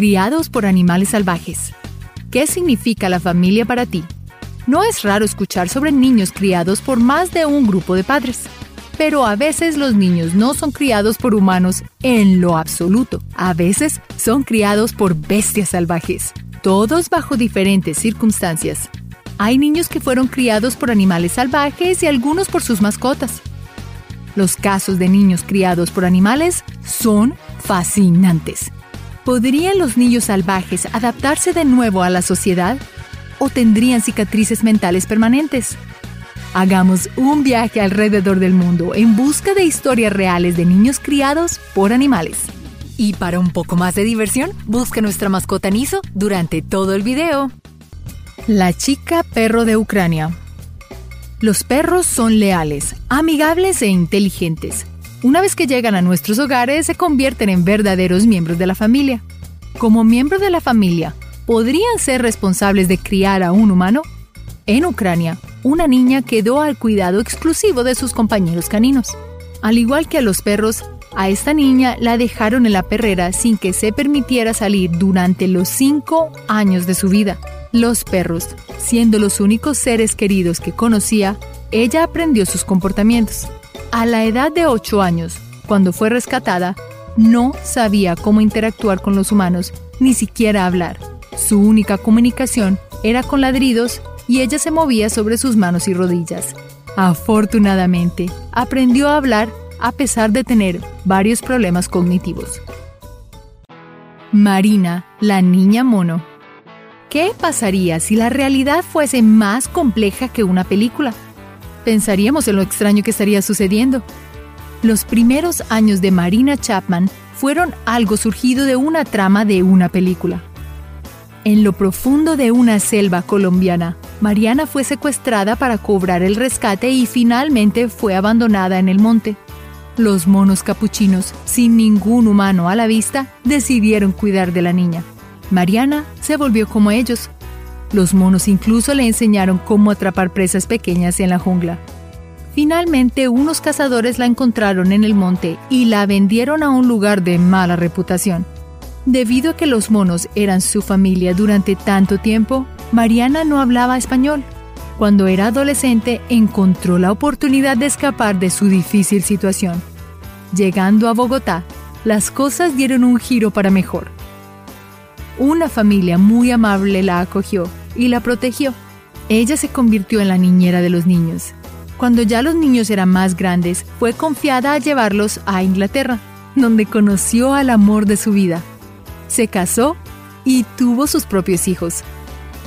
criados por animales salvajes. ¿Qué significa la familia para ti? No es raro escuchar sobre niños criados por más de un grupo de padres, pero a veces los niños no son criados por humanos en lo absoluto. A veces son criados por bestias salvajes, todos bajo diferentes circunstancias. Hay niños que fueron criados por animales salvajes y algunos por sus mascotas. Los casos de niños criados por animales son fascinantes. ¿Podrían los niños salvajes adaptarse de nuevo a la sociedad? ¿O tendrían cicatrices mentales permanentes? Hagamos un viaje alrededor del mundo en busca de historias reales de niños criados por animales. Y para un poco más de diversión, busca nuestra mascota Niso durante todo el video. La chica perro de Ucrania. Los perros son leales, amigables e inteligentes. Una vez que llegan a nuestros hogares, se convierten en verdaderos miembros de la familia. Como miembros de la familia, ¿podrían ser responsables de criar a un humano? En Ucrania, una niña quedó al cuidado exclusivo de sus compañeros caninos. Al igual que a los perros, a esta niña la dejaron en la perrera sin que se permitiera salir durante los cinco años de su vida. Los perros, siendo los únicos seres queridos que conocía, ella aprendió sus comportamientos. A la edad de 8 años, cuando fue rescatada, no sabía cómo interactuar con los humanos, ni siquiera hablar. Su única comunicación era con ladridos y ella se movía sobre sus manos y rodillas. Afortunadamente, aprendió a hablar a pesar de tener varios problemas cognitivos. Marina, la niña mono. ¿Qué pasaría si la realidad fuese más compleja que una película? Pensaríamos en lo extraño que estaría sucediendo. Los primeros años de Marina Chapman fueron algo surgido de una trama de una película. En lo profundo de una selva colombiana, Mariana fue secuestrada para cobrar el rescate y finalmente fue abandonada en el monte. Los monos capuchinos, sin ningún humano a la vista, decidieron cuidar de la niña. Mariana se volvió como ellos, los monos incluso le enseñaron cómo atrapar presas pequeñas en la jungla. Finalmente, unos cazadores la encontraron en el monte y la vendieron a un lugar de mala reputación. Debido a que los monos eran su familia durante tanto tiempo, Mariana no hablaba español. Cuando era adolescente, encontró la oportunidad de escapar de su difícil situación. Llegando a Bogotá, las cosas dieron un giro para mejor. Una familia muy amable la acogió y la protegió. Ella se convirtió en la niñera de los niños. Cuando ya los niños eran más grandes, fue confiada a llevarlos a Inglaterra, donde conoció al amor de su vida. Se casó y tuvo sus propios hijos.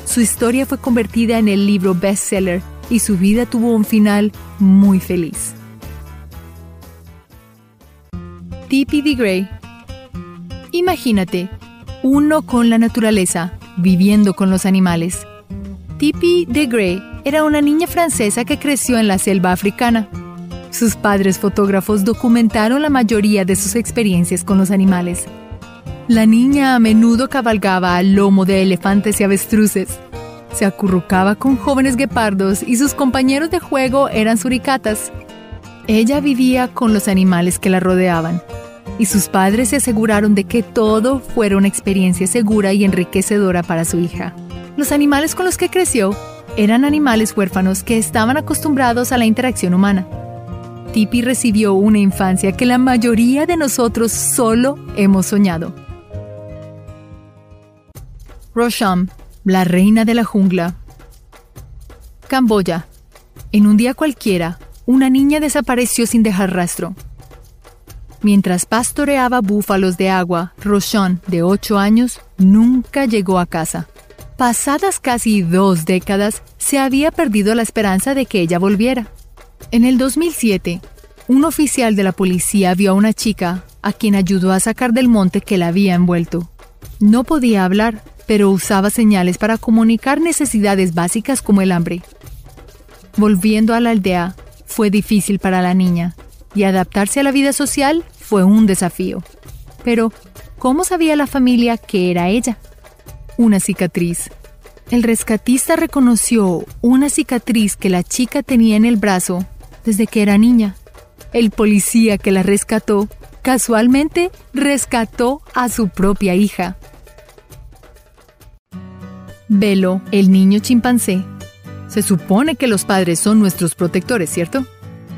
Su historia fue convertida en el libro bestseller y su vida tuvo un final muy feliz. Tippy de Grey Imagínate, uno con la naturaleza, viviendo con los animales. Tippy de Grey era una niña francesa que creció en la selva africana. Sus padres fotógrafos documentaron la mayoría de sus experiencias con los animales. La niña a menudo cabalgaba al lomo de elefantes y avestruces. Se acurrucaba con jóvenes guepardos y sus compañeros de juego eran suricatas. Ella vivía con los animales que la rodeaban y sus padres se aseguraron de que todo fuera una experiencia segura y enriquecedora para su hija. Los animales con los que creció eran animales huérfanos que estaban acostumbrados a la interacción humana. Tipi recibió una infancia que la mayoría de nosotros solo hemos soñado. Rosham, la reina de la jungla. Camboya. En un día cualquiera, una niña desapareció sin dejar rastro. Mientras pastoreaba búfalos de agua, Roshon, de 8 años, nunca llegó a casa. Pasadas casi dos décadas, se había perdido la esperanza de que ella volviera. En el 2007, un oficial de la policía vio a una chica a quien ayudó a sacar del monte que la había envuelto. No podía hablar, pero usaba señales para comunicar necesidades básicas como el hambre. Volviendo a la aldea, fue difícil para la niña, y adaptarse a la vida social fue un desafío. Pero, ¿cómo sabía la familia que era ella? Una cicatriz. El rescatista reconoció una cicatriz que la chica tenía en el brazo desde que era niña. El policía que la rescató casualmente rescató a su propia hija. Velo, el niño chimpancé. Se supone que los padres son nuestros protectores, ¿cierto?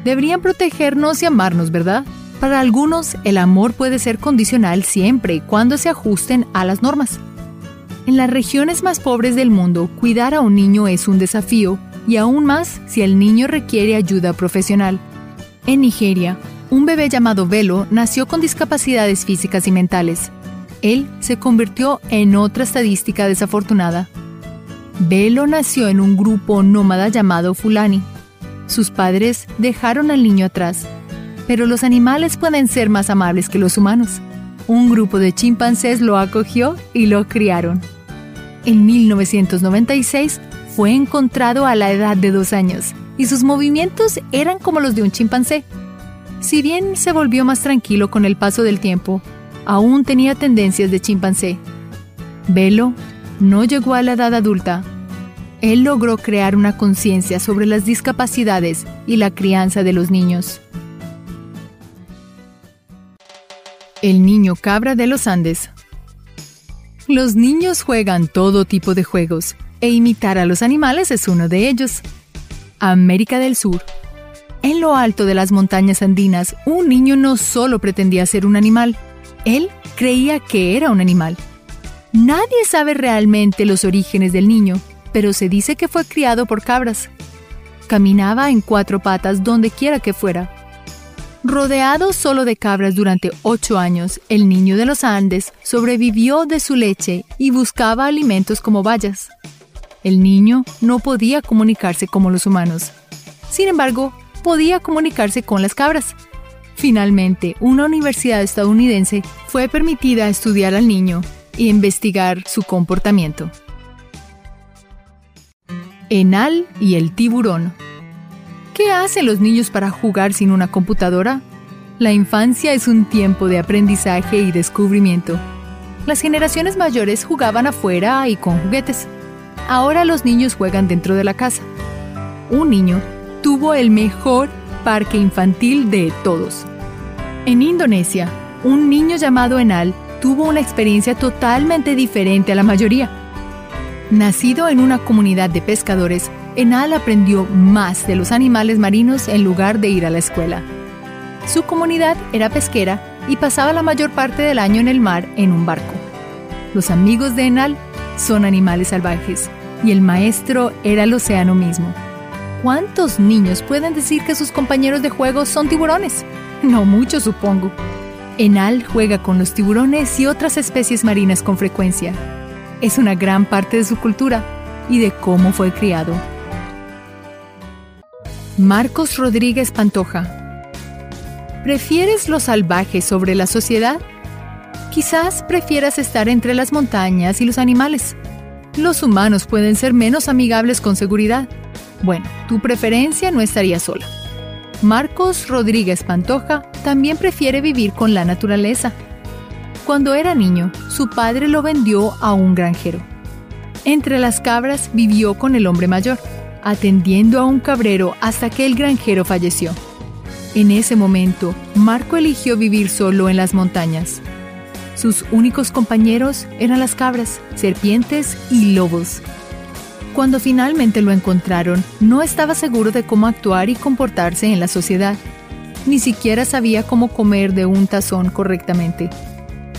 Deberían protegernos y amarnos, ¿verdad? Para algunos, el amor puede ser condicional siempre y cuando se ajusten a las normas. En las regiones más pobres del mundo, cuidar a un niño es un desafío, y aún más si el niño requiere ayuda profesional. En Nigeria, un bebé llamado Velo nació con discapacidades físicas y mentales. Él se convirtió en otra estadística desafortunada. Velo nació en un grupo nómada llamado Fulani. Sus padres dejaron al niño atrás, pero los animales pueden ser más amables que los humanos. Un grupo de chimpancés lo acogió y lo criaron. En 1996 fue encontrado a la edad de dos años y sus movimientos eran como los de un chimpancé. Si bien se volvió más tranquilo con el paso del tiempo, aún tenía tendencias de chimpancé. Velo no llegó a la edad adulta. Él logró crear una conciencia sobre las discapacidades y la crianza de los niños. El niño cabra de los Andes. Los niños juegan todo tipo de juegos, e imitar a los animales es uno de ellos. América del Sur. En lo alto de las montañas andinas, un niño no solo pretendía ser un animal, él creía que era un animal. Nadie sabe realmente los orígenes del niño, pero se dice que fue criado por cabras. Caminaba en cuatro patas donde quiera que fuera. Rodeado solo de cabras durante ocho años, el niño de los Andes sobrevivió de su leche y buscaba alimentos como bayas. El niño no podía comunicarse como los humanos. Sin embargo, podía comunicarse con las cabras. Finalmente, una universidad estadounidense fue permitida estudiar al niño e investigar su comportamiento. Enal y el tiburón. ¿Qué hacen los niños para jugar sin una computadora? La infancia es un tiempo de aprendizaje y descubrimiento. Las generaciones mayores jugaban afuera y con juguetes. Ahora los niños juegan dentro de la casa. Un niño tuvo el mejor parque infantil de todos. En Indonesia, un niño llamado Enal tuvo una experiencia totalmente diferente a la mayoría. Nacido en una comunidad de pescadores, Enal aprendió más de los animales marinos en lugar de ir a la escuela. Su comunidad era pesquera y pasaba la mayor parte del año en el mar en un barco. Los amigos de Enal son animales salvajes y el maestro era el océano mismo. ¿Cuántos niños pueden decir que sus compañeros de juego son tiburones? No mucho, supongo. Enal juega con los tiburones y otras especies marinas con frecuencia. Es una gran parte de su cultura y de cómo fue criado. Marcos Rodríguez Pantoja. ¿Prefieres lo salvaje sobre la sociedad? Quizás prefieras estar entre las montañas y los animales. Los humanos pueden ser menos amigables con seguridad. Bueno, tu preferencia no estaría sola. Marcos Rodríguez Pantoja también prefiere vivir con la naturaleza. Cuando era niño, su padre lo vendió a un granjero. Entre las cabras vivió con el hombre mayor, atendiendo a un cabrero hasta que el granjero falleció. En ese momento, Marco eligió vivir solo en las montañas. Sus únicos compañeros eran las cabras, serpientes y lobos. Cuando finalmente lo encontraron, no estaba seguro de cómo actuar y comportarse en la sociedad. Ni siquiera sabía cómo comer de un tazón correctamente.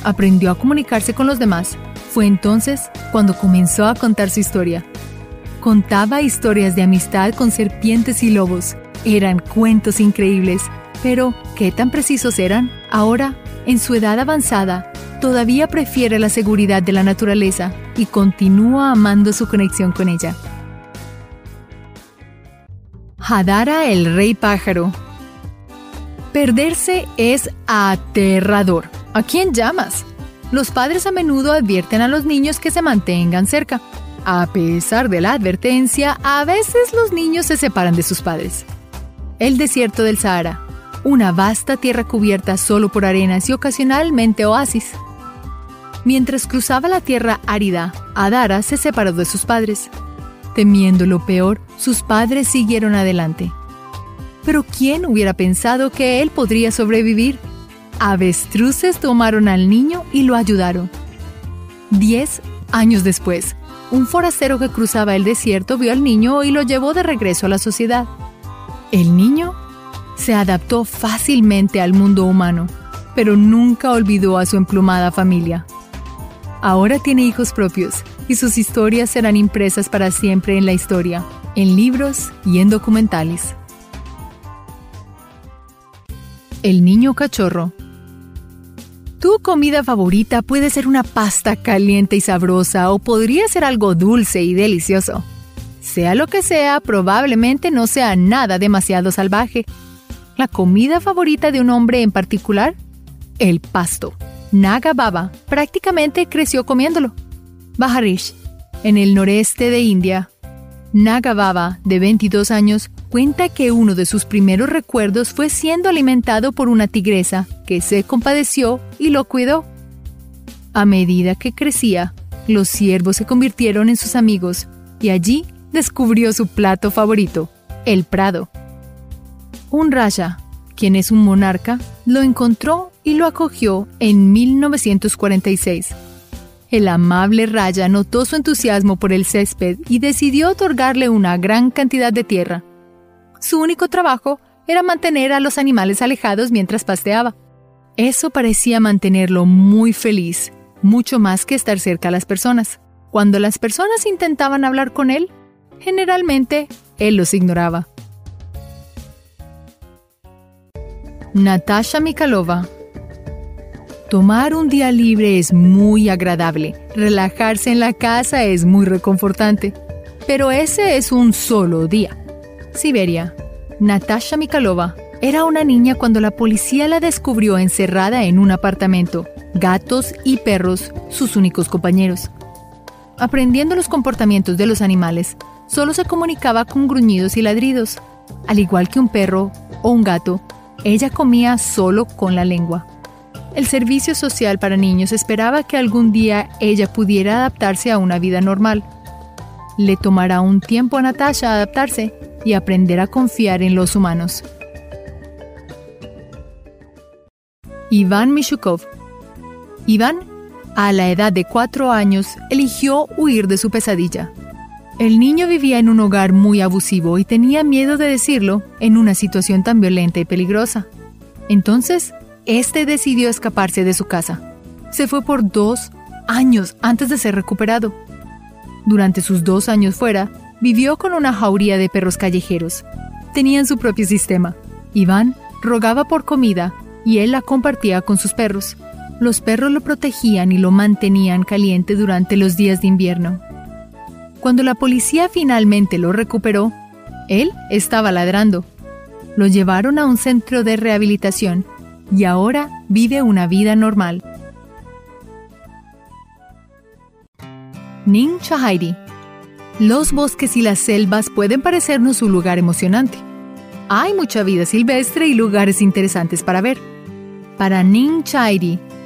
Aprendió a comunicarse con los demás. Fue entonces cuando comenzó a contar su historia. Contaba historias de amistad con serpientes y lobos. Eran cuentos increíbles, pero ¿qué tan precisos eran? Ahora, en su edad avanzada, todavía prefiere la seguridad de la naturaleza y continúa amando su conexión con ella. Hadara el rey pájaro. Perderse es aterrador. ¿A quién llamas? Los padres a menudo advierten a los niños que se mantengan cerca. A pesar de la advertencia, a veces los niños se separan de sus padres. El desierto del Sahara, una vasta tierra cubierta solo por arenas y ocasionalmente oasis. Mientras cruzaba la tierra árida, Adara se separó de sus padres. Temiendo lo peor, sus padres siguieron adelante. Pero ¿quién hubiera pensado que él podría sobrevivir? Avestruces tomaron al niño y lo ayudaron. Diez años después, un forastero que cruzaba el desierto vio al niño y lo llevó de regreso a la sociedad. El niño se adaptó fácilmente al mundo humano, pero nunca olvidó a su emplumada familia. Ahora tiene hijos propios y sus historias serán impresas para siempre en la historia, en libros y en documentales. El niño cachorro tu comida favorita puede ser una pasta caliente y sabrosa o podría ser algo dulce y delicioso. Sea lo que sea, probablemente no sea nada demasiado salvaje. La comida favorita de un hombre en particular, el pasto. Naga Baba prácticamente creció comiéndolo. Baharish, en el noreste de India. Naga Baba, de 22 años, cuenta que uno de sus primeros recuerdos fue siendo alimentado por una tigresa que se compadeció y lo cuidó. A medida que crecía, los ciervos se convirtieron en sus amigos y allí descubrió su plato favorito, el prado. Un raya, quien es un monarca, lo encontró y lo acogió en 1946. El amable Raya notó su entusiasmo por el césped y decidió otorgarle una gran cantidad de tierra. Su único trabajo era mantener a los animales alejados mientras pasteaba. Eso parecía mantenerlo muy feliz, mucho más que estar cerca a las personas. Cuando las personas intentaban hablar con él, generalmente él los ignoraba. Natasha Mikalova Tomar un día libre es muy agradable, relajarse en la casa es muy reconfortante, pero ese es un solo día. Siberia. Natasha Mikalova era una niña cuando la policía la descubrió encerrada en un apartamento, gatos y perros, sus únicos compañeros. Aprendiendo los comportamientos de los animales, solo se comunicaba con gruñidos y ladridos. Al igual que un perro o un gato, ella comía solo con la lengua. El Servicio Social para Niños esperaba que algún día ella pudiera adaptarse a una vida normal. Le tomará un tiempo a Natasha adaptarse, y aprender a confiar en los humanos. Iván Mishukov Iván, a la edad de cuatro años, eligió huir de su pesadilla. El niño vivía en un hogar muy abusivo y tenía miedo de decirlo en una situación tan violenta y peligrosa. Entonces, este decidió escaparse de su casa. Se fue por dos años antes de ser recuperado. Durante sus dos años fuera, vivió con una jauría de perros callejeros. Tenían su propio sistema. Iván rogaba por comida y él la compartía con sus perros. Los perros lo protegían y lo mantenían caliente durante los días de invierno. Cuando la policía finalmente lo recuperó, él estaba ladrando. Lo llevaron a un centro de rehabilitación y ahora vive una vida normal. Ning Chahairi los bosques y las selvas pueden parecernos un lugar emocionante. Hay mucha vida silvestre y lugares interesantes para ver. Para Ning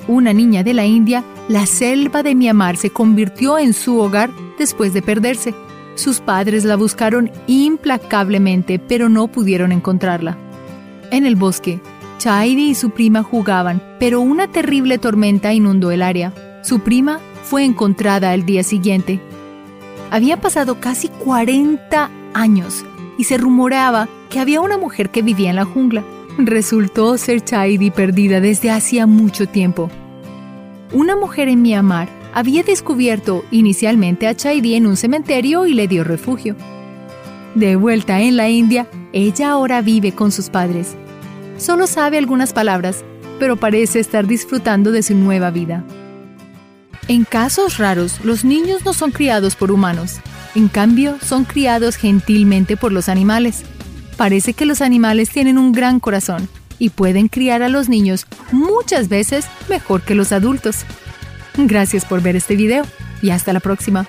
una niña de la India, la selva de Myanmar se convirtió en su hogar después de perderse. Sus padres la buscaron implacablemente, pero no pudieron encontrarla. En el bosque, Chairi y su prima jugaban, pero una terrible tormenta inundó el área. Su prima fue encontrada al día siguiente, había pasado casi 40 años y se rumoreaba que había una mujer que vivía en la jungla. Resultó ser Chaidi perdida desde hacía mucho tiempo. Una mujer en Myanmar había descubierto inicialmente a Chaidi en un cementerio y le dio refugio. De vuelta en la India, ella ahora vive con sus padres. Solo sabe algunas palabras, pero parece estar disfrutando de su nueva vida. En casos raros, los niños no son criados por humanos. En cambio, son criados gentilmente por los animales. Parece que los animales tienen un gran corazón y pueden criar a los niños muchas veces mejor que los adultos. Gracias por ver este video y hasta la próxima.